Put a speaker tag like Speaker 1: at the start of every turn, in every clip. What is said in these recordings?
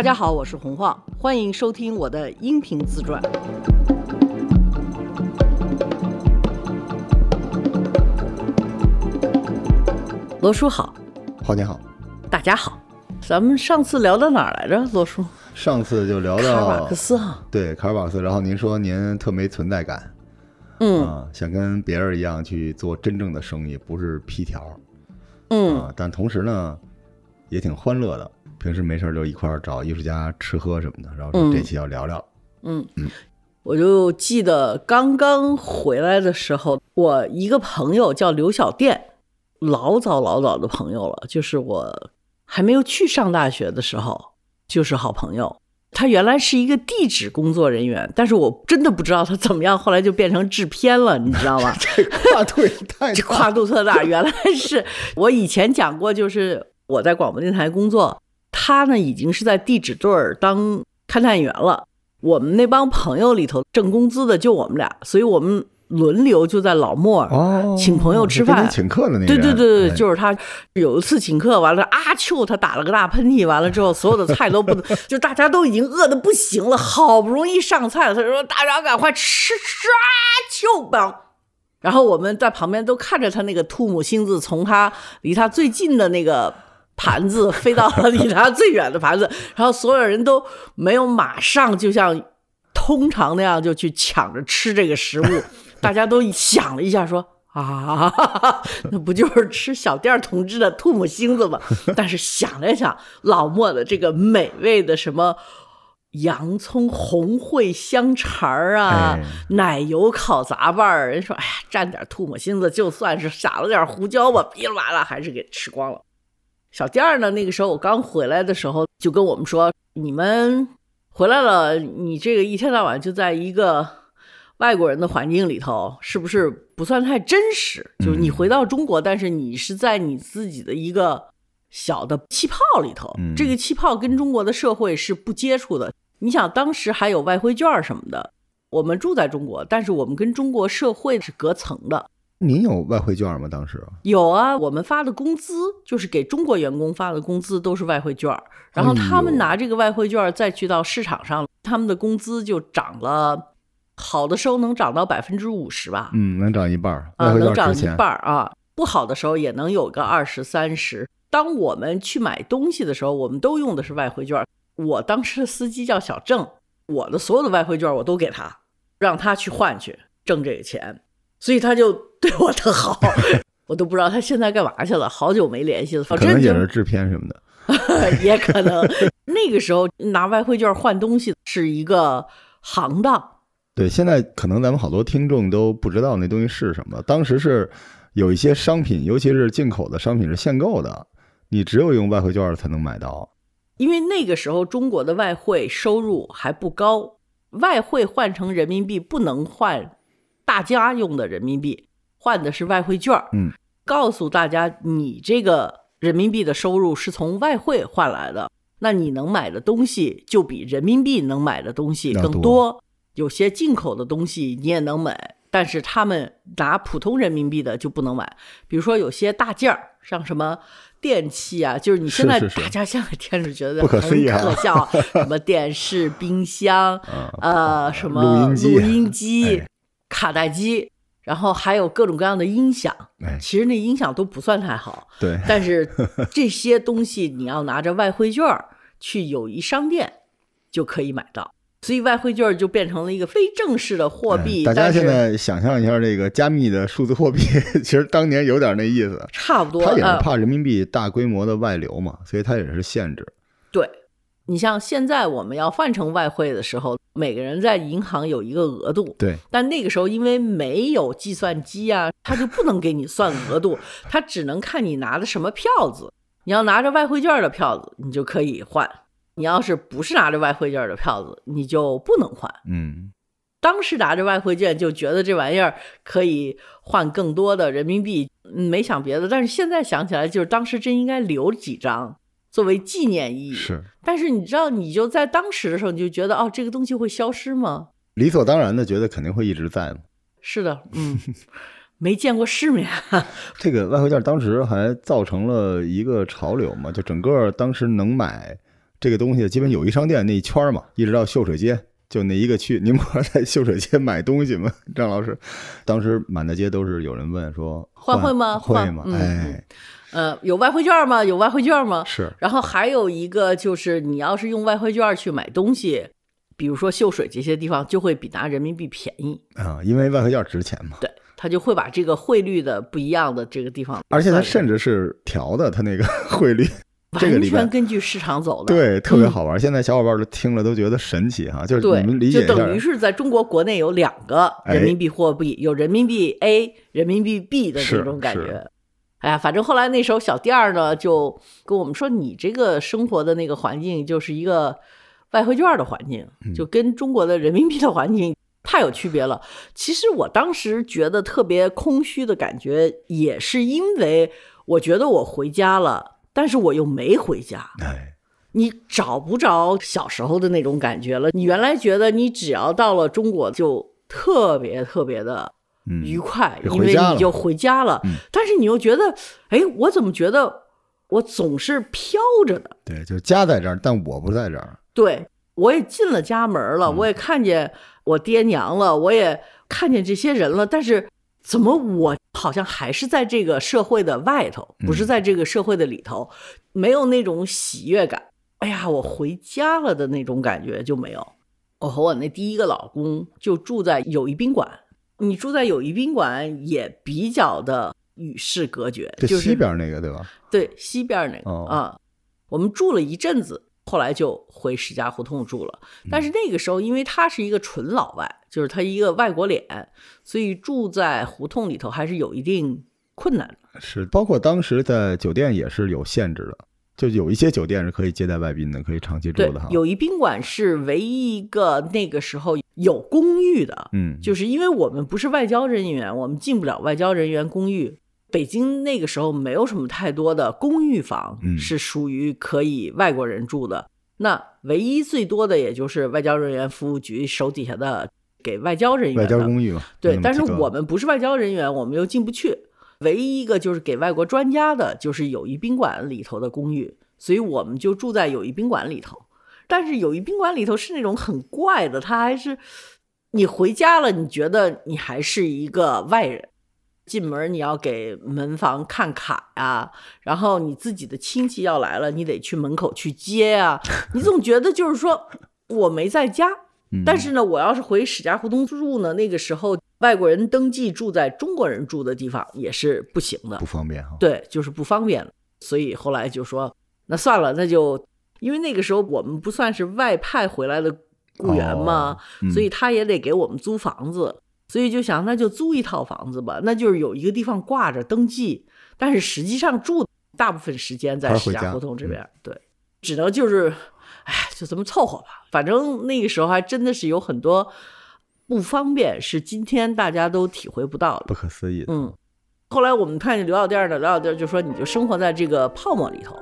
Speaker 1: 大家好，我是洪晃，欢迎收听我的音频自传。罗叔好，
Speaker 2: 好你好，
Speaker 1: 大家好。咱们上次聊到哪儿来着，罗叔？
Speaker 2: 上次就聊到
Speaker 1: 卡尔瓦克斯哈，
Speaker 2: 对卡尔瓦克斯，然后您说您特没存在感
Speaker 1: 嗯
Speaker 2: 啊，想跟别人一样去做真正的生意，不是批条
Speaker 1: 嗯，
Speaker 2: 啊，但同时呢也挺欢乐的。平时没事儿就一块儿找艺术家吃喝什么的，然后这期要聊聊，嗯嗯
Speaker 1: 我就记得刚刚回来的时候，我一个朋友叫刘小店，老早老早的朋友了，就是我还没有去上大学的时候，就是好朋友。他原来是一个地质工作人员，但是我真的不知道他怎么样，后来就变成制片了，你知道吗？
Speaker 2: 这跨度也太大
Speaker 1: 这 跨度特大。原来是我以前讲过，就是我在广播电台工作，他呢已经是在地质队儿当勘探员了。我们那帮朋友里头挣工资的就我们俩，所以我们轮流就在老莫请朋友吃饭
Speaker 2: 请客的那
Speaker 1: 对，对对对，
Speaker 2: 哎
Speaker 1: 就是他有一次请客，完了阿秋他打了个大喷嚏，完了之后 所有的菜都不能，就大家都已经饿的不行了，好不容易上菜了，他说大家赶快吃吃阿秋吧。然后我们在旁边都看着他那个吐沫星子从他离他最近的那个盘子飞到了离他最远的盘子，然后所有人都没有马上就像通常那样就去抢着吃这个食物，大家都想了一下说。啊，那不就是吃小店儿同志的吐沫星子吗？但是想了想，老莫的这个美味的什么洋葱红烩香肠儿啊，
Speaker 2: 哎
Speaker 1: 奶油烤杂拌儿，人说哎呀，蘸点吐沫星子，就算是撒了点胡椒吧，噼里啪啦还是给吃光了。小店儿呢，那个时候我刚回来的时候，就跟我们说，你们回来了，你这个一天到晚就在一个外国人的环境里头，是不是不算太真实？就是你回到中国，但是你是在你自己的一个小的气泡里头，
Speaker 2: 嗯
Speaker 1: 这个气泡跟中国的社会是不接触的。你想，当时还有外汇券儿什么的，我们住在中国，但是我们跟中国社会是隔层的。
Speaker 2: 您有外汇券吗？当时？
Speaker 1: 有啊，我们发的工资就是给中国员工发的工资都是外汇券，然后他们拿这个外汇券再去到市场上，他们的工资就涨了，好的时候能涨到百分之五十吧，
Speaker 2: 嗯，能涨一半儿，
Speaker 1: 啊，能涨一半儿啊，不好的时候也能有个二十三十。当我们去买东西的时候，我们都用的是外汇券。我当时的司机叫小郑，我的所有的外汇券我都给他，让他去换去挣这个钱，所以他就对我特好。我都不知道他现在干嘛去了，好久没联系了。反
Speaker 2: 可能
Speaker 1: 也是
Speaker 2: 制片什么的。
Speaker 1: 也可能那个时候拿外汇券换东西是一个行当。
Speaker 2: 对，现在可能咱们好多听众都不知道那东西是什么。当时是有一些商品，尤其是进口的商品是限购的，你只有用外汇券才能买到。
Speaker 1: 因为那个时候中国的外汇收入还不高，外汇换成人民币不能换大家用的人民币，换的是外汇券儿。
Speaker 2: 嗯，
Speaker 1: 告诉大家你这个人民币的收入是从外汇换来的，那你能买的东西就比人民币能买的东西更
Speaker 2: 多。
Speaker 1: 有些进口的东西你也能买，但是他们拿普通人民币的就不能买。比如说有些大件儿，像什么电器啊，就是你现在大家现在听着觉得
Speaker 2: 不可思议啊。
Speaker 1: 什么电视、冰箱，
Speaker 2: 啊，
Speaker 1: 呃，什么
Speaker 2: 录音机
Speaker 1: 卡带机，然后还有各种各样的音响。
Speaker 2: 哎，
Speaker 1: 其实那音响都不算太好，
Speaker 2: 对，
Speaker 1: 但是 这些东西你要拿着外汇券去友谊商店就可以买到，所以外汇券就变成了一个非正式的货币。
Speaker 2: 哎大家现在想象一下这个加密的数字货币，其实当年有点那意思。
Speaker 1: 差不多，
Speaker 2: 他也是
Speaker 1: 呃
Speaker 2: 怕人民币大规模的外流嘛，所以他也是限制。
Speaker 1: 对，你像现在我们要换成外汇的时候，每个人在银行有一个额度，
Speaker 2: 对，
Speaker 1: 但那个时候因为没有计算机啊，他就不能给你算额度，他只能看你拿的什么票子。你要拿着外汇券的票子，你就可以换；你要是不是拿着外汇券的票子，你就不能换。
Speaker 2: 嗯，
Speaker 1: 当时拿着外汇券就觉得这玩意儿可以换更多的人民币，嗯没想别的。但是现在想起来，就是当时真应该留几张作为纪念意义。
Speaker 2: 是
Speaker 1: 但是你知道，你就在当时的时候，你就觉得哦，这个东西会消失吗？
Speaker 2: 理所当然的觉得肯定会一直在吗。
Speaker 1: 是的，嗯，没见过世面。
Speaker 2: 这个外汇券当时还造成了一个潮流嘛，就整个当时能买这个东西基本友谊商店那一圈嘛，一直到秀水街，就那一个区。您不是在秀水街买东西吗？张老师，当时满大街都是有人问说
Speaker 1: 换汇吗？
Speaker 2: 会吗？哎，
Speaker 1: 呃，有外汇券吗？有外汇券吗？
Speaker 2: 是。
Speaker 1: 然后还有一个就是，你要是用外汇券去买东西，比如说秀水这些地方，就会比拿人民币便宜
Speaker 2: 啊，因为外汇券值钱嘛。
Speaker 1: 对。他就会把这个汇率的不一样的这个地方，
Speaker 2: 而且他甚至是调的，他那个 汇率，完
Speaker 1: 全根据市场走
Speaker 2: 的，对，特别好玩。现在小伙伴都听了都觉得神奇哈，就是你们理解
Speaker 1: 就等于是在中国国内有两个人民币货币，有人民币 A、人民币 B 的这种感觉。哎呀，反正后来那时候小店儿呢就跟我们说，你这个生活的那个环境就是一个外汇券的环境，就跟中国的人民币的环境。太有区别了。其实我当时觉得特别空虚的感觉，也是因为我觉得我回家了，但是我又没回家。
Speaker 2: 哎，
Speaker 1: 你找不着小时候的那种感觉了。你原来觉得你只要到了中国就特别特别的愉快，因为你就回家了。但是你又觉得，哎，我怎么觉得我总是飘着的？
Speaker 2: 对，就家在这儿，但我不在这儿。
Speaker 1: 对，我也进了家门了，我也看见。我爹娘了，我也看见这些人了，但是怎么我好像还是在这个社会的外头，不是在这个社会的里头，没有那种喜悦感。哎呀，我回家了的那种感觉就没有。我和我那第一个老公就住在友谊宾馆，你住在友谊宾馆也比较的与世隔绝，就是
Speaker 2: 西边那个对吧？
Speaker 1: 对，西边那个啊，我们住了一阵子。后来就回石家胡同住了，但是那个时候，因为他是一个纯老外，就是他一个外国脸，所以住在胡同里头还是有一定困难的。
Speaker 2: 是，包括当时在酒店也是有限制的，就有一些酒店是可以接待外宾的，可以长期住的哈。
Speaker 1: 友谊宾馆是唯一一个那个时候有公寓的，
Speaker 2: 嗯，
Speaker 1: 就是因为我们不是外交人员，我们进不了外交人员公寓。北京那个时候没有什么太多的公寓房是属于可以外国人住的，那唯一最多的也就是外交人员服务局手底下的给外交人员
Speaker 2: 外交公寓嘛。
Speaker 1: 对，但是我们不是外交人员，我们又进不去。唯一一个就是给外国专家的，就是友谊宾馆里头的公寓，所以我们就住在友谊宾馆里头。但是友谊宾馆里头是那种很怪的，他还是你回家了，你觉得你还是一个外人。进门你要给门房看卡呀，然后你自己的亲戚要来了，你得去门口去接啊。你总觉得就是说我没在家，但是呢，我要是回史家胡同住呢，那个时候外国人登记住在中国人住的地方也是不行的，
Speaker 2: 不方便哈。
Speaker 1: 对，就是不方便。所以后来就说那算了，那就因为那个时候我们不算是外派回来的雇员嘛，所以他也得给我们租房子。所以就想，那就租一套房子吧，那就是有一个地方挂着登记，但是实际上住大部分时间在石家胡同这边，对，只能就是，哎，就这么凑合吧。反正那个时候还真的是有很多不方便，是今天大家都体会不到的，
Speaker 2: 不可思议。
Speaker 1: 嗯，后来我们看见刘老店的刘老店就说，你就生活在这个泡沫里头。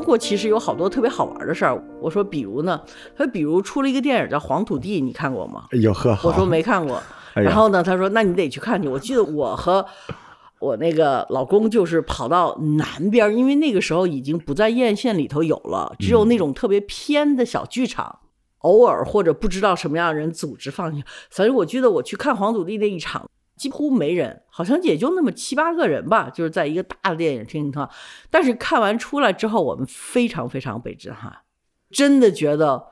Speaker 1: 中国其实有好多特别好玩的事儿。我说，比如呢？他比如出了一个电影叫《黄土地》，你看过吗？
Speaker 2: 有呵。
Speaker 1: 我说没看过。然后呢，他说那你得去看去。我记得我和 我那个老公就是跑到南边，因为那个时候已经不在院线里头有了，只有那种特别偏的小剧场，偶尔或者不知道什么样的人组织放映。反正我记得我去看《黄土地》那一场。几乎没人，好像也就那么七八个人吧，就是在一个大的电影厅里头但是看完出来之后，我们非常非常被震撼，真的觉得，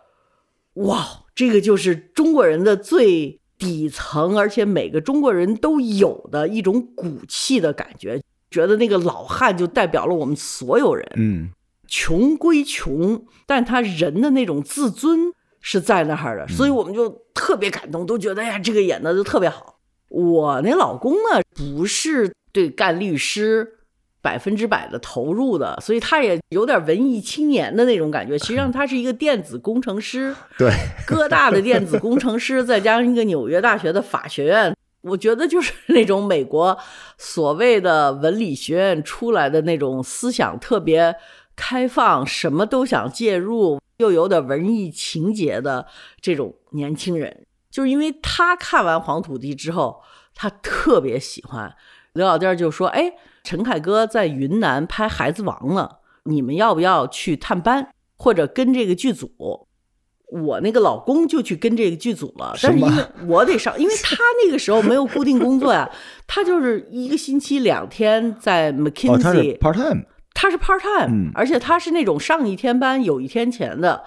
Speaker 1: 哇，这个就是中国人的最底层，而且每个中国人都有的一种骨气的感觉。觉得那个老汉就代表了我们所有人。
Speaker 2: 嗯，
Speaker 1: 穷归穷，但他人的那种自尊是在那儿的，所以我们就特别感动，都觉得呀，这个演的就特别好。我那老公呢，不是对干律师百分之百的投入的，所以他也有点文艺青年的那种感觉。实际上，他是一个电子工程师，
Speaker 2: 对，
Speaker 1: 哥大的电子工程师，再加上一个纽约大学的法学院，我觉得就是 那种美国所谓的文理学院出来的那种思想特别开放，什么都想介入，又有点文艺情节的这种年轻人。就是因为他看完《黄土地》之后，他特别喜欢。刘老弟就说：“哎，陈凯歌在云南拍《孩子王》了，你们要不要去探班，或者跟这个剧组？”我那个老公就去跟这个剧组了，但是因为我得上，因为他那个时候没有固定工作呀，他就是一个星期两天在 McKinsey，
Speaker 2: 哦，他是 part time，
Speaker 1: 他是 part time，
Speaker 2: 嗯
Speaker 1: 而且他是那种上一天班有一天钱的，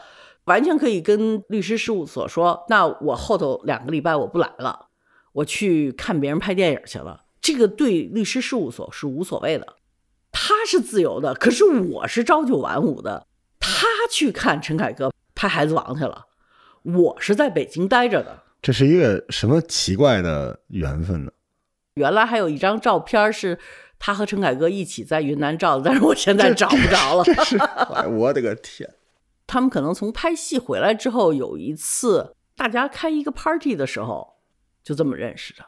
Speaker 1: 完全可以跟律师事务所说，那我后头两个礼拜我不来了，我去看别人拍电影去了，这个对律师事务所是无所谓的，他是自由的，可是我是朝九晚五的，他去看陈凯歌拍《孩子王》去了，我是在北京待着的。
Speaker 2: 这是一个什么奇怪的缘分呢？
Speaker 1: 原来还有一张照片是他和陈凯歌一起在云南照的，但是我现在找不着了。
Speaker 2: 我的个天！
Speaker 1: 他们可能从拍戏回来之后，有一次大家开一个 party 的时候，就这么认识的。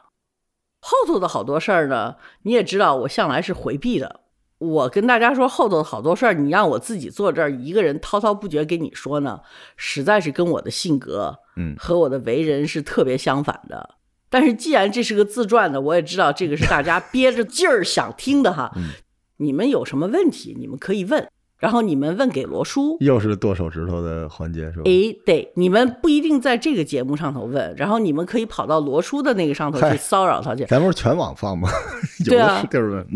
Speaker 1: 后头的好多事儿呢，你也知道，我向来是回避的。我跟大家说，后头的好多事儿，你让我自己坐这儿一个人滔滔不绝给你说呢，实在是跟我的性格，
Speaker 2: 嗯
Speaker 1: 和我的为人是特别相反的。但是既然这是个自传的，我也知道这个是大家憋着劲儿想听的哈。
Speaker 2: 嗯
Speaker 1: 你们有什么问题，你们可以问，然后你们问给罗叔，
Speaker 2: 又是剁手指头的环节是吧？
Speaker 1: 哎，对，你们不一定在这个节目上头问，然后你们可以跑到罗叔的那个上头去骚扰他去。
Speaker 2: 咱不是全网放吗？有
Speaker 1: 对啊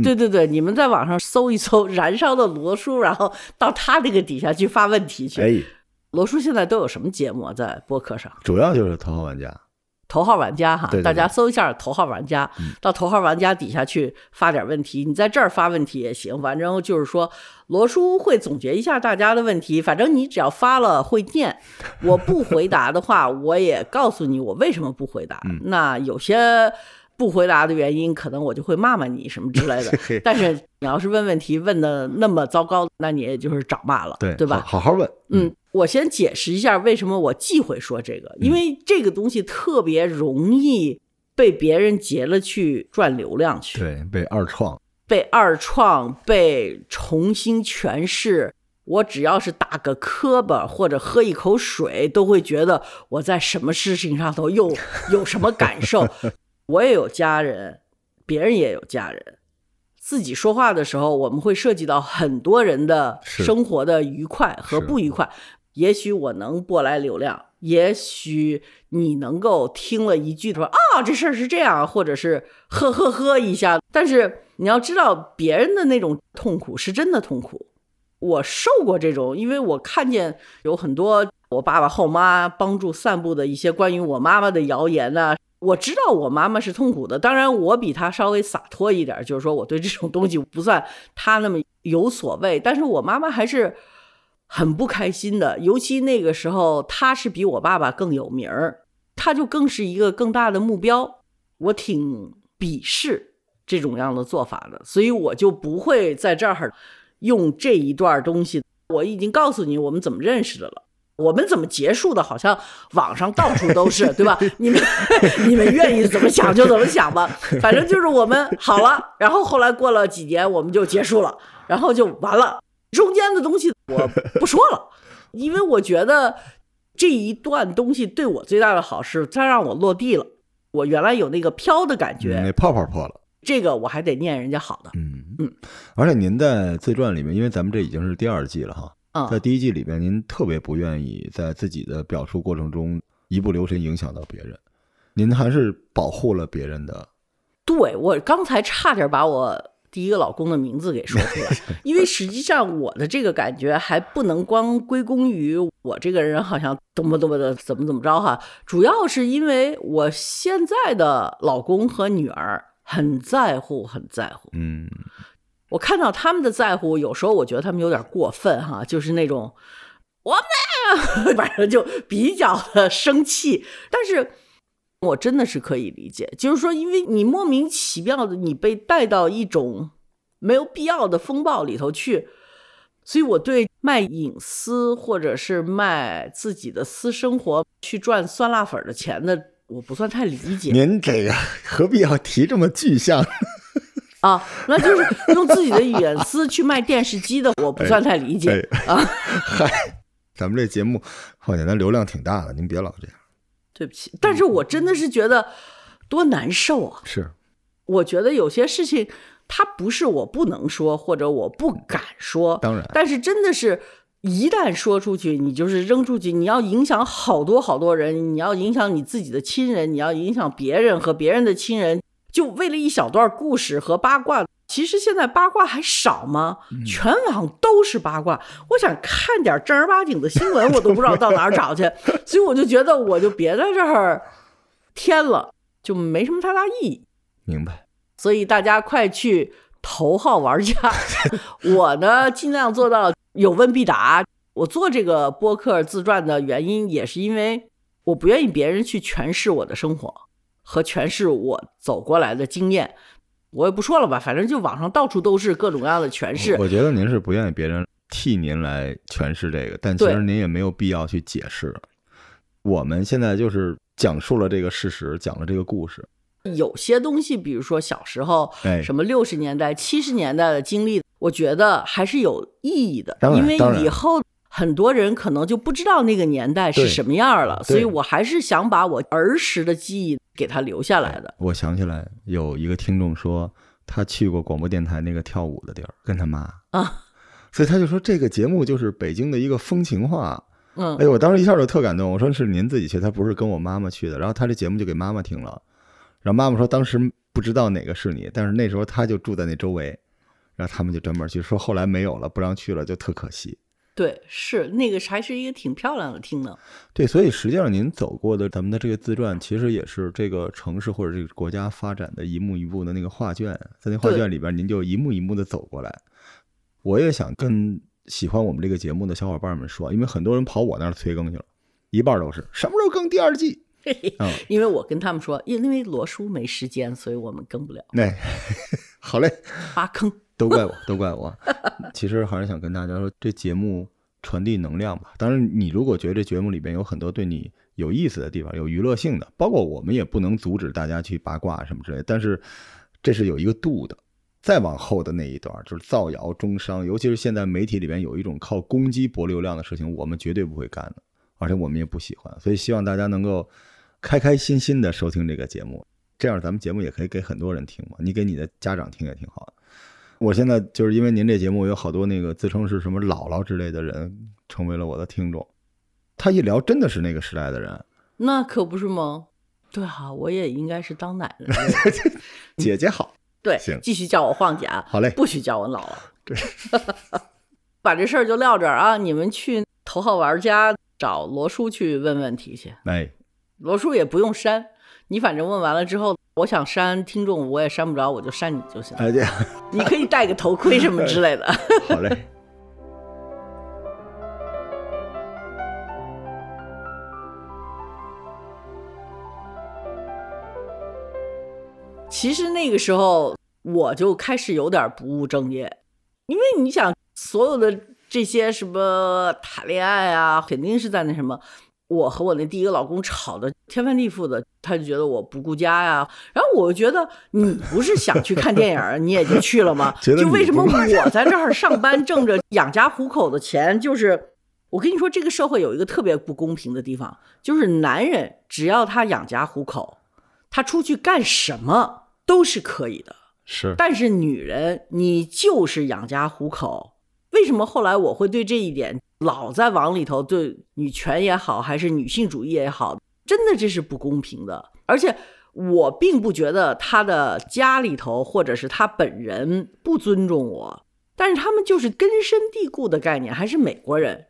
Speaker 1: 对对对，你们在网上搜一搜“燃烧的罗叔”，然后到他这个底下去发问题去。
Speaker 2: 哎，
Speaker 1: 罗叔现在都有什么节目啊？在播客上，
Speaker 2: 主要就是头号玩家。
Speaker 1: 头号玩家哈，
Speaker 2: 对对对。
Speaker 1: 大家搜一下头号玩家，
Speaker 2: 嗯。
Speaker 1: 到头号玩家底下去发点问题，你在这儿发问题也行，反正就是说罗叔会总结一下大家的问题，反正你只要发了会念，我不回答的话，我也告诉你我为什么不回答。
Speaker 2: 嗯。
Speaker 1: 那有些不回答的原因，可能我就会骂骂你什么之类的。但是你要是问问题问的那么糟糕，那你也就是找骂了，
Speaker 2: 对
Speaker 1: 对吧？
Speaker 2: 好好好问。
Speaker 1: 嗯，我先解释一下为什么我忌讳说这个，因为这个东西特别容易被别人截了去赚流量去，
Speaker 2: 对，被二创。
Speaker 1: 被二创，被重新诠释。我只要是打个磕巴或者喝一口水，都会觉得我在什么事情上头又有什么感受。我也有家人，别人也有家人。自己说话的时候，我们会涉及到很多人的生活的愉快和不愉快。也许我能拨来流量，也许你能够听了一句说啊这事儿是这样，或者是呵呵呵一下。但是你要知道，别人的那种痛苦是真的痛苦。我受过这种，因为我看见有很多我爸爸后妈帮助散布的一些关于我妈妈的谣言呐、我知道我妈妈是痛苦的，当然我比她稍微洒脱一点，就是说我对这种东西不算她那么有所谓，但是我妈妈还是很不开心的，尤其那个时候她是比我爸爸更有名儿，她就更是一个更大的目标，我挺鄙视这种样的做法的，所以我就不会在这儿用这一段东西。我已经告诉你我们怎么认识的了。我们怎么结束的？好像网上到处都是，对吧？你们 你们愿意怎么想就怎么想吧，反正就是我们好了，然后后来过了几年我们就结束了，然后就完了。中间的东西我不说了，因为我觉得这一段东西对我最大的好是它让我落地了。我原来有那个飘的感觉，
Speaker 2: 嗯那泡泡破了。
Speaker 1: 这个我还得念人家好的。
Speaker 2: 嗯
Speaker 1: 嗯，
Speaker 2: 而且您在自传里面，因为咱们这已经是第二季了哈，
Speaker 1: 嗯，
Speaker 2: 在第一季里边，您特别不愿意在自己的表述过程中一不留神影响到别人，您还是保护了别人的。
Speaker 1: 对我刚才差点把我第一个老公的名字给说出来，因为实际上我的这个感觉还不能光归功于我这个人好像多么多么的怎么怎么着哈，主要是因为我现在的老公和女儿很在乎，很在乎。
Speaker 2: 嗯，
Speaker 1: 我看到他们的在乎，有时候我觉得他们有点过分哈，就是那种我们 反正就比较的生气，但是我真的是可以理解，就是说，因为你莫名其妙的你被带到一种没有必要的风暴里头去，所以我对卖隐私或者是卖自己的私生活去赚酸辣粉的钱的，我不算太理解。
Speaker 2: 您这个何必要提这么具象？
Speaker 1: 啊，那就是用自己的隐私去卖电视机的，我不算太理解、啊。
Speaker 2: 嗨，咱们这节目，况且咱流量挺大的，您别老这样。
Speaker 1: 对不起，但是我真的是觉得多难受啊！
Speaker 2: 是，
Speaker 1: 我觉得有些事情，它不是我不能说，或者我不敢说，
Speaker 2: 当然，
Speaker 1: 但是真的是，一旦说出去，你就是扔出去，你要影响好多好多人，你要影响你自己的亲人，你要影响别人和别人的亲人，就为了一小段故事和八卦。其实现在八卦还少吗？全网都是八卦。我想看点正儿八经的新闻，我都不知道到哪儿找去。所以我就觉得，我就别在这儿添了，就没什么太大意义。
Speaker 2: 明白。
Speaker 1: 所以大家快去头号玩家。我呢，尽量做到有问必答。我做这个播客自传的原因，也是因为我不愿意别人去诠释我的生活和诠释我走过来的经验。我也不说了吧，反正就网上到处都是各种各样的诠释。
Speaker 2: 我觉得您是不愿意别人替您来诠释这个，但其实您也没有必要去解释。我们现在就是讲述了这个事实，讲了这个故事。
Speaker 1: 有些东西，比如说小时候，
Speaker 2: 哎，
Speaker 1: 什么六十年代、七十年代的经历，我觉得还是有意义的，因为以后。很多人可能就不知道那个年代是什么样了，所以我还是想把我儿时的记忆给他留下来的。
Speaker 2: 我想起来有一个听众说，他去过广播电台那个跳舞的地儿，跟他妈
Speaker 1: 啊，
Speaker 2: 所以他就说这个节目就是北京的一个风情画。
Speaker 1: 嗯，
Speaker 2: 哎呦，我当时一下就特感动。我说是您自己去，他不是跟我妈妈去的。然后他这节目就给妈妈听了，然后妈妈说当时不知道哪个是你，但是那时候他就住在那周围，然后他们就专门去说，后来没有了，不让去了，就特可惜。
Speaker 1: 对，是那个还是一个挺漂亮的厅呢。
Speaker 2: 对，所以实际上您走过的咱们的这个自传，其实也是这个城市或者这个国家发展的一幕一幕的那个画卷，在那画卷里边，您就一幕一幕的走过来。我也想跟喜欢我们这个节目的小伙伴们说，因为很多人跑我那儿催更去了，一半都是什么时候更第二季？
Speaker 1: 嗯，因为我跟他们说，因为罗叔没时间，所以我们更不了。
Speaker 2: 那 好嘞，
Speaker 1: 挖坑。
Speaker 2: 都怪我，都怪我。其实还是想跟大家说，这节目传递能量吧。当然，你如果觉得这节目里边有很多对你有意思的地方，有娱乐性的，包括我们也不能阻止大家去八卦什么之类。但是，这是有一个度的。再往后的那一段，就是造谣中伤，尤其是现在媒体里边有一种靠攻击博流量的事情，我们绝对不会干的，而且我们也不喜欢。所以，希望大家能够开开心心的收听这个节目，这样咱们节目也可以给很多人听嘛。你给你的家长听也挺好的。我现在就是因为您这节目有好多那个自称是什么姥姥之类的人成为了我的听众，他一聊真的是那个时代的人，
Speaker 1: 那可不是吗？对啊，我也应该是当奶奶。
Speaker 2: 姐姐好，
Speaker 1: 对，
Speaker 2: 行，
Speaker 1: 继续叫我晃姐啊，
Speaker 2: 好嘞，
Speaker 1: 不许叫我姥姥。
Speaker 2: 对，
Speaker 1: 把这事儿就撂这儿啊，你们去头号玩家找罗叔去问问题去。
Speaker 2: 哎，
Speaker 1: 罗叔也不用删，你反正问完了之后。我想删听众，我也删不着，我就删你就行。
Speaker 2: 哎，对，
Speaker 1: 你可以戴个头盔什么之类的。
Speaker 2: 好嘞。
Speaker 1: 其实那个时候我就开始有点不务正业，因为你想，所有的这些什么谈恋爱啊，肯定是在那什么。我和我那第一个老公吵得天翻地覆的，他就觉得我不顾家呀。然后我觉得你不是想去看电影，你也就去了吗？就为什么我在这儿上班挣着养家糊口的钱，就是我跟你说，这个社会有一个特别不公平的地方，就是男人只要他养家糊口，他出去干什么都是可以的。
Speaker 2: 是，
Speaker 1: 但是女人，你就是养家糊口。为什么后来我会对这一点？老在往里头对女权也好，还是女性主义也好，真的这是不公平的。而且我并不觉得他的家里头或者是他本人不尊重我，但是他们就是根深蒂固的概念，还是美国人。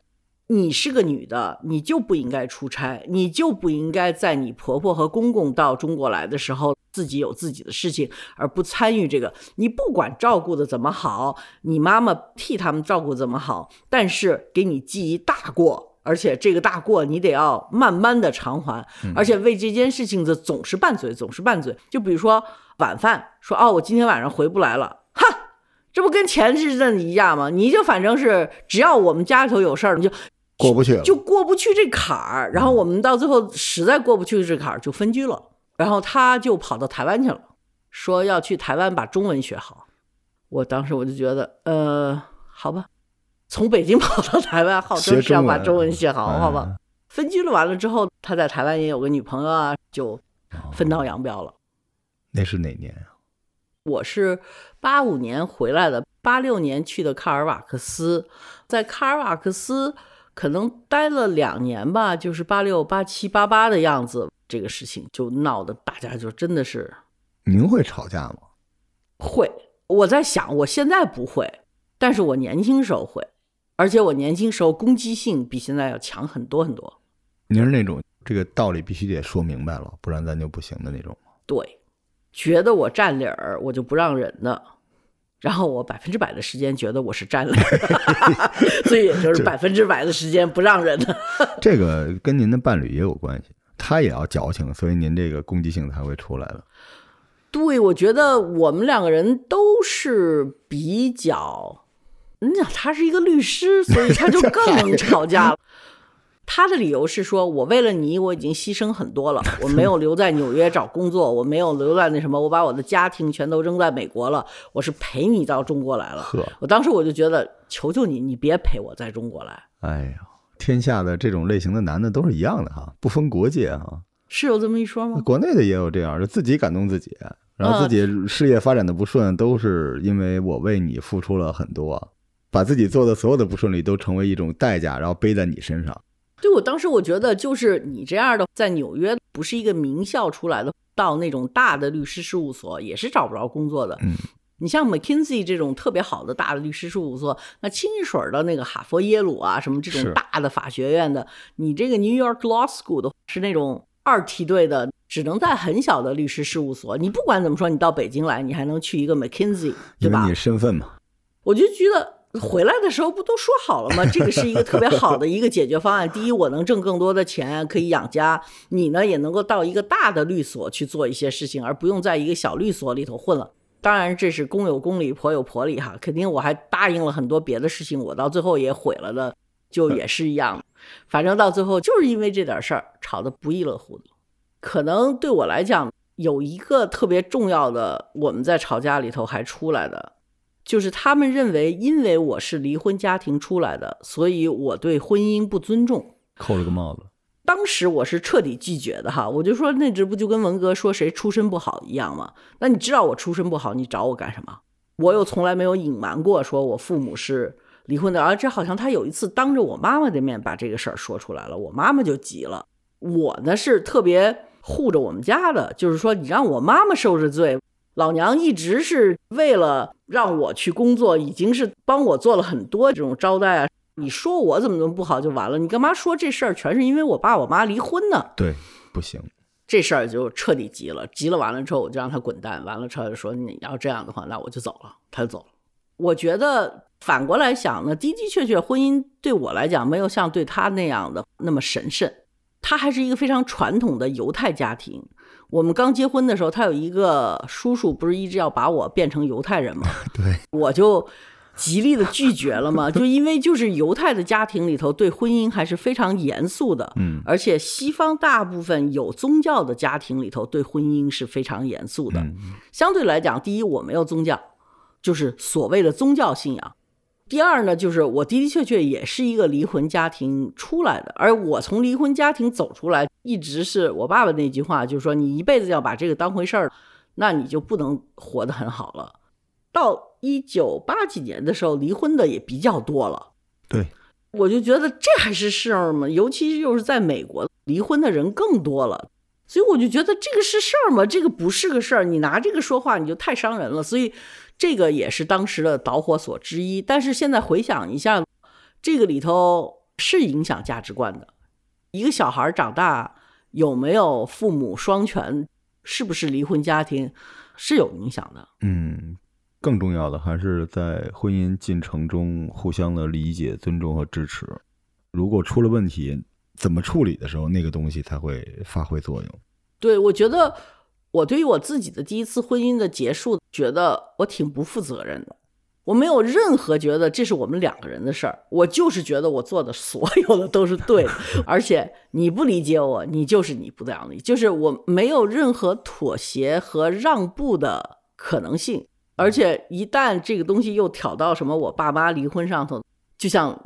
Speaker 1: 你是个女的，你就不应该出差，你就不应该在你婆婆和公公到中国来的时候，自己有自己的事情而不参与这个。你不管照顾的怎么好，你妈妈替他们照顾怎么好，但是给你记一大过，而且这个大过你得要慢慢的偿还，而且为这件事情的总是拌嘴，总是拌嘴。就比如说晚饭，说哦，我今天晚上回不来了，哈，这不跟前阵子一样吗？你就反正是只要我们家里头有事儿，你就。
Speaker 2: 过不去，
Speaker 1: 就过不去这坎儿，然后我们到最后实在过不去这坎儿，就分居了。然后他就跑到台湾去了，说要去台湾把中文学好。我当时我就觉得，呃，好吧，从北京 跑到台湾，号称是要把中文学好，好吧？分居了完了之后，他在台湾也有个女朋友啊，就分道扬镳了。
Speaker 2: 那是哪年啊？
Speaker 1: 我是八五年回来的，八六年去的卡尔瓦克斯，在卡尔瓦克斯可能待了两年吧，就是八六、八七、八八的样子。这个事情就闹得大家就真的是，
Speaker 2: 您会吵架吗？
Speaker 1: 会。我在想，我现在不会，但是我年轻时候会，而且我年轻时候攻击性比现在要强很多很多。
Speaker 2: 您是那种这个道理必须得说明白了，不然咱就不行的那种吗？
Speaker 1: 对，觉得我占理儿，我就不让人的。然后我百分之百的时间觉得我是占理儿，所以也就是百分之百的时间不让人的。
Speaker 2: 这个跟您的伴侣也有关系，他也要矫情，所以您这个攻击性才会出来了。
Speaker 1: 对，我觉得我们两个人都是比较，你想他是一个律师，所以他就更能吵架了。他的理由是说，我为了你，我已经牺牲很多了，我没有留在纽约找工作，我没有留在那什么，我把我的家庭全都扔在美国了，我是陪你到中国来了。
Speaker 2: 呵，
Speaker 1: 我当时我就觉得，求求你，你别陪我在中国来。
Speaker 2: 哎呀，天下的这种类型的男的都是一样的哈，不分国界哈。
Speaker 1: 是有这么一说吗？
Speaker 2: 国内的也有这样，就自己感动自己，然后自己事业发展的不顺，都是因为我为你付出了很多，把自己做的所有的不顺利都成为一种代价，然后背在你身上。
Speaker 1: 对我当时我觉得，就是你这样的，在纽约不是一个名校出来的，到那种大的律师事务所也是找不着工作的。
Speaker 2: 嗯，
Speaker 1: 你像 McKinsey 这种特别好的大的律师事务所，那清一水的那个哈佛、耶鲁啊，什么这种大的法学院的，你这个 New York Law School 的是那种二梯队的，只能在很小的律师事务所。你不管怎么说，你到北京来，你还能去一个 McKinsey，对吧？
Speaker 2: 你身份嘛。
Speaker 1: 我就觉得。回来的时候不都说好了吗？这个是一个特别好的一个解决方案。第一，我能挣更多的钱，可以养家；你呢，也能够到一个大的律所去做一些事情，而不用在一个小律所里头混了。当然，这是公有公理，婆有婆理哈。肯定我还答应了很多别的事情，我到最后也毁了的，就也是一样。反正到最后就是因为这点事儿吵得不亦乐乎的。可能对我来讲，有一个特别重要的，我们在吵架里头还出来的。就是他们认为，因为我是离婚家庭出来的，所以我对婚姻不尊重，
Speaker 2: 扣了个帽子。
Speaker 1: 当时我是彻底拒绝的哈，我就说那这不就跟文哥说谁出身不好一样吗？那你知道我出身不好，你找我干什么？我又从来没有隐瞒过，说我父母是离婚的，而这好像他有一次当着我妈妈的面把这个事儿说出来了，我妈妈就急了。我呢是特别护着我们家的，就是说你让我妈妈受着罪。老娘一直是为了让我去工作，已经是帮我做了很多这种招待啊。你说我怎么怎么不好就完了？你干嘛说这事儿全是因为我爸我妈离婚呢？
Speaker 2: 对，不行，
Speaker 1: 这事儿就彻底急了。急了完了之后，我就让他滚蛋。完了之后就说你要这样的话，那我就走了。他就走了。我觉得反过来想呢，的的确确，婚姻对我来讲没有像对他那样的那么神圣。他还是一个非常传统的犹太家庭。我们刚结婚的时候，他有一个叔叔，不是一直要把我变成犹太人吗？
Speaker 2: 对，
Speaker 1: 我就极力的拒绝了嘛，就因为就是犹太的家庭里头对婚姻还是非常严肃的，
Speaker 2: 嗯，
Speaker 1: 而且西方大部分有宗教的家庭里头对婚姻是非常严肃的。相对来讲，第一我没有宗教，就是所谓的宗教信仰。第二呢，就是我的的确确也是一个离婚家庭出来的，而我从离婚家庭走出来，一直是我爸爸那句话，就是说你一辈子要把这个当回事儿，那你就不能活得很好了。到一九八几年的时候，离婚的也比较多了。
Speaker 2: 对，
Speaker 1: 我就觉得这还是事儿吗？尤其又是在美国，离婚的人更多了，所以我就觉得这个是事儿吗？这个不是个事儿，你拿这个说话，你就太伤人了。所以。这个也是当时的导火索之一，但是现在回想一下，这个里头是影响价值观的。一个小孩长大有没有父母双全，是不是离婚家庭，是有影响的。
Speaker 2: 嗯，更重要的还是在婚姻进程中互相的理解、尊重和支持。如果出了问题，怎么处理的时候，那个东西才会发挥作用。
Speaker 1: 对，我觉得。我对于我自己的第一次婚姻的结束，觉得我挺不负责任的。我没有任何觉得这是我们两个人的事儿，我就是觉得我做的所有的都是对的。而且你不理解我，你就是你不讲理，就是我没有任何妥协和让步的可能性。而且一旦这个东西又挑到什么我爸妈离婚上头，就像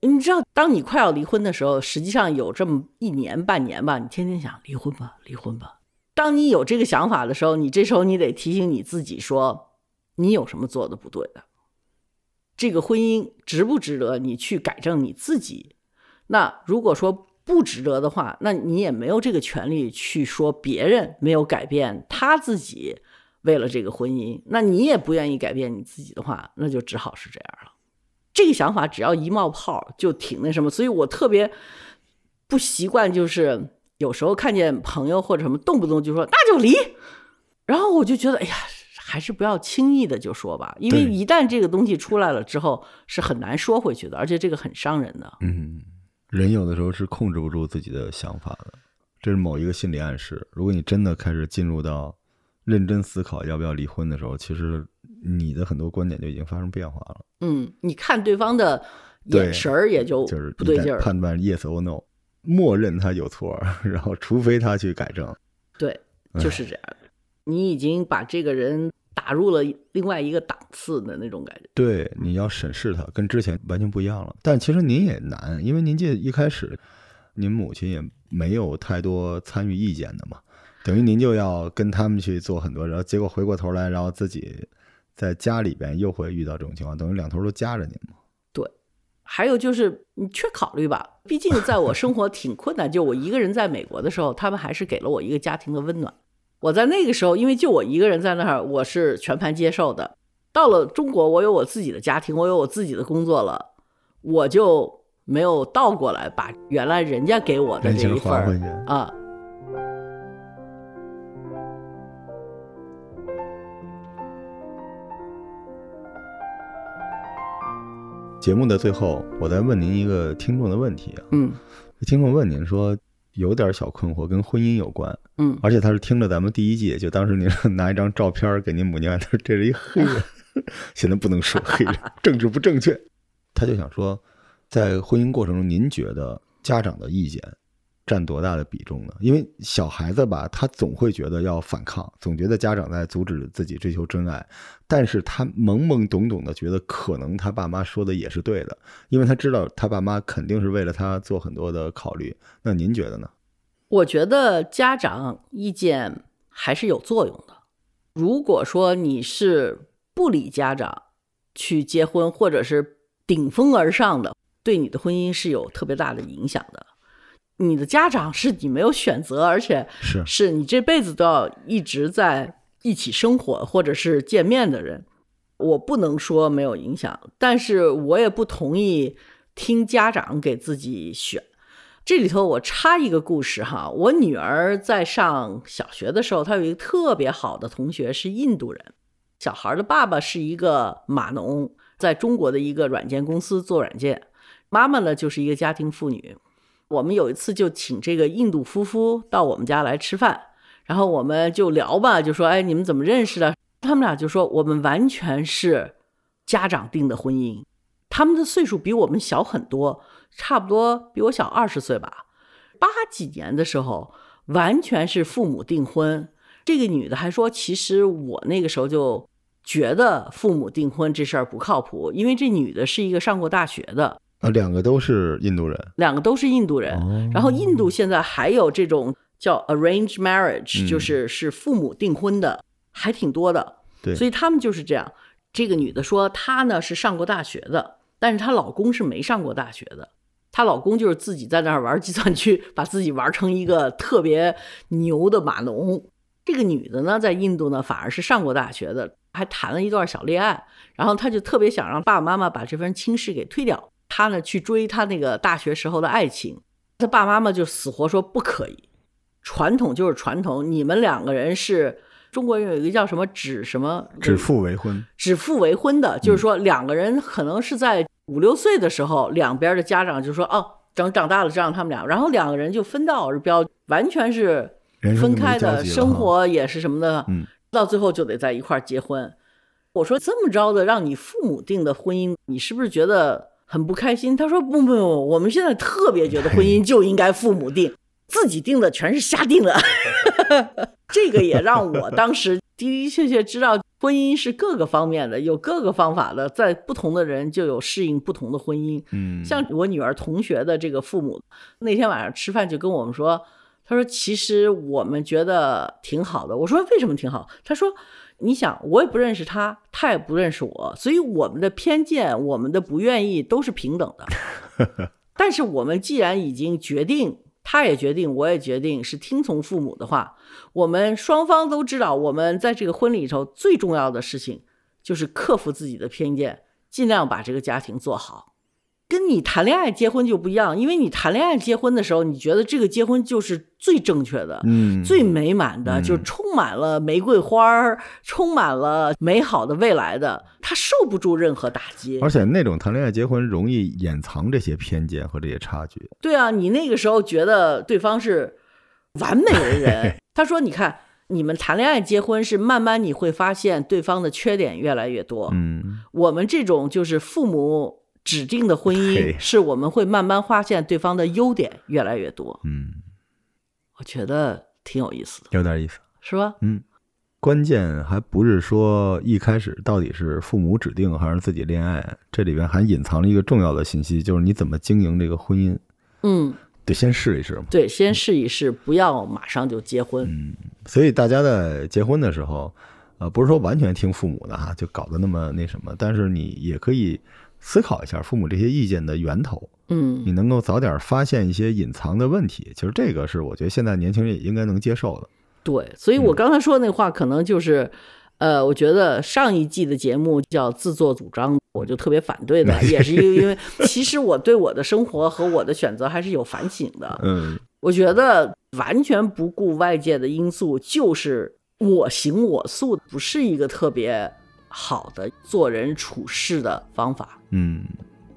Speaker 1: 你知道，当你快要离婚的时候，实际上有这么一年半年吧，你天天想离婚吧，离婚吧。当你有这个想法的时候，你这时候你得提醒你自己说，你有什么做的不对的？这个婚姻值不值得你去改正你自己？那如果说不值得的话，那你也没有这个权利去说别人没有改变他自己为了这个婚姻，那你也不愿意改变你自己的话，那就只好是这样了。这个想法只要一冒泡就挺那什么，所以我特别不习惯，就是有时候看见朋友或者什么动不动就说那就离，然后我就觉得哎呀，还是不要轻易的就说吧，因为一旦这个东西出来了之后是很难说回去的，而且这个很伤人的。
Speaker 2: 嗯，人有的时候是控制不住自己的想法的，这是某一个心理暗示。如果你真的开始进入到认真思考要不要离婚的时候，其实你的很多观点就已经发生变化了，
Speaker 1: 嗯，你看对方的眼神儿也就
Speaker 2: 就是
Speaker 1: 不对劲儿
Speaker 2: 判断 yes or no，默认他有错，然后除非他去改正。
Speaker 1: 对，就是这样的。你已经把这个人打入了另外一个档次的那种感觉。
Speaker 2: 对，你要审视它，跟之前完全不一样了。但其实您也难，因为您这一开始，您母亲也没有太多参与意见的嘛，等于您就要跟他们去做很多，然后结果回过头来，然后自己在家里边又会遇到这种情况，等于两头都夹着您嘛。
Speaker 1: 对还有就是你缺考虑吧，毕竟在我生活挺困难，就我一个人在美国的时候，他们还是给了我一个家庭的温暖。我在那个时候，因为就我一个人在那儿，我是全盘接受的。到了中国，我有我自己的家庭，我有我自己的工作了，我就没有倒过来把原来人家给我的这一份。啊，
Speaker 2: 节目的最后，我再问您一个听众的问题啊，
Speaker 1: 嗯
Speaker 2: 听众问您说有点小困惑，跟婚姻有关，
Speaker 1: 嗯，
Speaker 2: 而且他是听了咱们第一季，就当时您 拿一张照片给您母亲看，他说这是一黑人，现在不能说黑人，政治不正确。他就想说，在婚姻过程中，您觉得家长的意见占多大的比重呢？因为小孩子吧，他总会觉得要反抗，总觉得家长在阻止自己追求真爱，但是他懵懵懂懂的觉得可能他爸妈说的也是对的，因为他知道他爸妈肯定是为了他做很多的考虑。那您觉得呢？
Speaker 1: 我觉得家长意见还是有作用的。如果说你是不理家长去结婚，或者是顶风而上的，对你的婚姻是有特别大的影响的。你的家长是你没有选择，而且
Speaker 2: 是
Speaker 1: 是你这辈子都要一直在一起生活或者是见面的人。我不能说没有影响，但是我也不同意听家长给自己选。这里头我插一个故事哈，我女儿在上小学的时候，她有一个特别好的同学是印度人，小孩的爸爸是一个码农，在中国的一个软件公司做软件，妈妈呢就是一个家庭妇女。我们有一次就请这个印度夫妇到我们家来吃饭，然后我们就聊吧，就说哎你们怎么认识的？他们俩就说我们完全是家长定的婚姻，他们的岁数比我们小很多，差不多比我小二十岁吧。八几年的时候，完全是父母订婚。这个女的还说，其实我那个时候就觉得父母订婚这事儿不靠谱，因为这女的是一个上过大学的，
Speaker 2: 啊，两个都是印度人。
Speaker 1: 两个都是印度人。
Speaker 2: 哦
Speaker 1: 然后印度现在还有这种叫 arranged marriage，、
Speaker 2: 嗯
Speaker 1: 就是是父母订婚的，还挺多的。
Speaker 2: 对
Speaker 1: 所以他们就是这样。这个女的说，她呢是上过大学的，但是她老公是没上过大学的。她老公就是自己在那儿玩计算机，把自己玩成一个特别牛的码农。这个女的呢，在印度呢反而是上过大学的，还谈了一段小恋爱。然后她就特别想让爸爸妈妈把这份亲事给推掉，她呢去追他那个大学时候的爱情。他爸爸妈妈就死活说不可以，传统就是传统，你们两个人是中国人有一个叫什么指什么
Speaker 2: 指腹为婚，
Speaker 1: 指腹为婚的，就是说两个人可能是在五六岁的时候，两边的家长就说哦，长长大了就让他们俩，然后两个人就分道而镳，完全是分开的，生活也是什么的，
Speaker 2: 嗯，
Speaker 1: 到最后就得在一块儿结婚。我说这么着的让你父母定的婚姻，你是不是觉得很不开心？他说不不不，我们现在特别觉得婚姻就应该父母定，自己定的全是瞎定的。这个也让我当时的的确确知道，婚姻是各个方面的，有各个方法的，在不同的人就有适应不同的婚姻。
Speaker 2: 嗯，
Speaker 1: 像我女儿同学的这个父母，那天晚上吃饭就跟我们说，他说其实我们觉得挺好的。我说为什么挺好？他说你想，我也不认识他，他也不认识我，所以我们的偏见、我们的不愿意都是平等的。但是我们既然已经决定。他也决定，我也决定是听从父母的话。我们双方都知道，我们在这个婚礼里头最重要的事情就是克服自己的偏见，尽量把这个家庭做好。跟你谈恋爱结婚就不一样，因为你谈恋爱结婚的时候，你觉得这个结婚就是最正确的，
Speaker 2: 嗯，
Speaker 1: 最美满的，就充满了玫瑰花儿，充满了美好的未来的，他受不住任何打击。
Speaker 2: 而且那种谈恋爱结婚容易掩藏这些偏见和这些差距。
Speaker 1: 对啊，你那个时候觉得对方是完美的人，他说：“你看，你们谈恋爱结婚是慢慢你会发现对方的缺点越来越多。
Speaker 2: 嗯，
Speaker 1: 我们这种就是父母。”指定的婚姻是我们会慢慢发现对方的优点越来越多。
Speaker 2: 嗯，
Speaker 1: 我觉得挺有意思的，
Speaker 2: 有点意思，
Speaker 1: 是吧？
Speaker 2: 嗯，关键还不是说一开始到底是父母指定还是自己恋爱，这里边还隐藏了一个重要的信息，就是你怎么经营这个婚姻。
Speaker 1: 嗯，
Speaker 2: 得先试一试嘛。
Speaker 1: 对，先试一试，不要马上就结婚。
Speaker 2: 嗯，所以大家在结婚的时候，呃，不是说完全听父母的哈，就搞得那么那什么，但是你也可以。思考一下父母这些意见的源头，
Speaker 1: 嗯，
Speaker 2: 你能够早点发现一些隐藏的问题，其实这个是我觉得现在年轻人也应该能接受的。
Speaker 1: 对，所以我刚才说的那话，可能就是，呃，我觉得上一季的节目叫自作主张，我就特别反对的，也是因为因为其实我对我的生活和我的选择还是有反省的。
Speaker 2: 嗯，
Speaker 1: 我觉得完全不顾外界的因素，就是我行我素，不是一个特别。好的做人处事的方法，
Speaker 2: 嗯，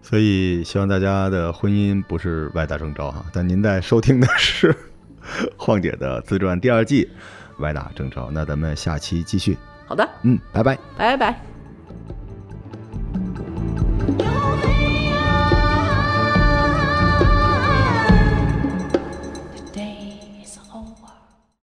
Speaker 2: 所以希望大家的婚姻不是歪打正着哈。但您在收听的是 晃姐的自传第二季，歪打正着。那咱们下期继续。
Speaker 1: 好的，
Speaker 2: 嗯，拜拜，
Speaker 1: 拜拜。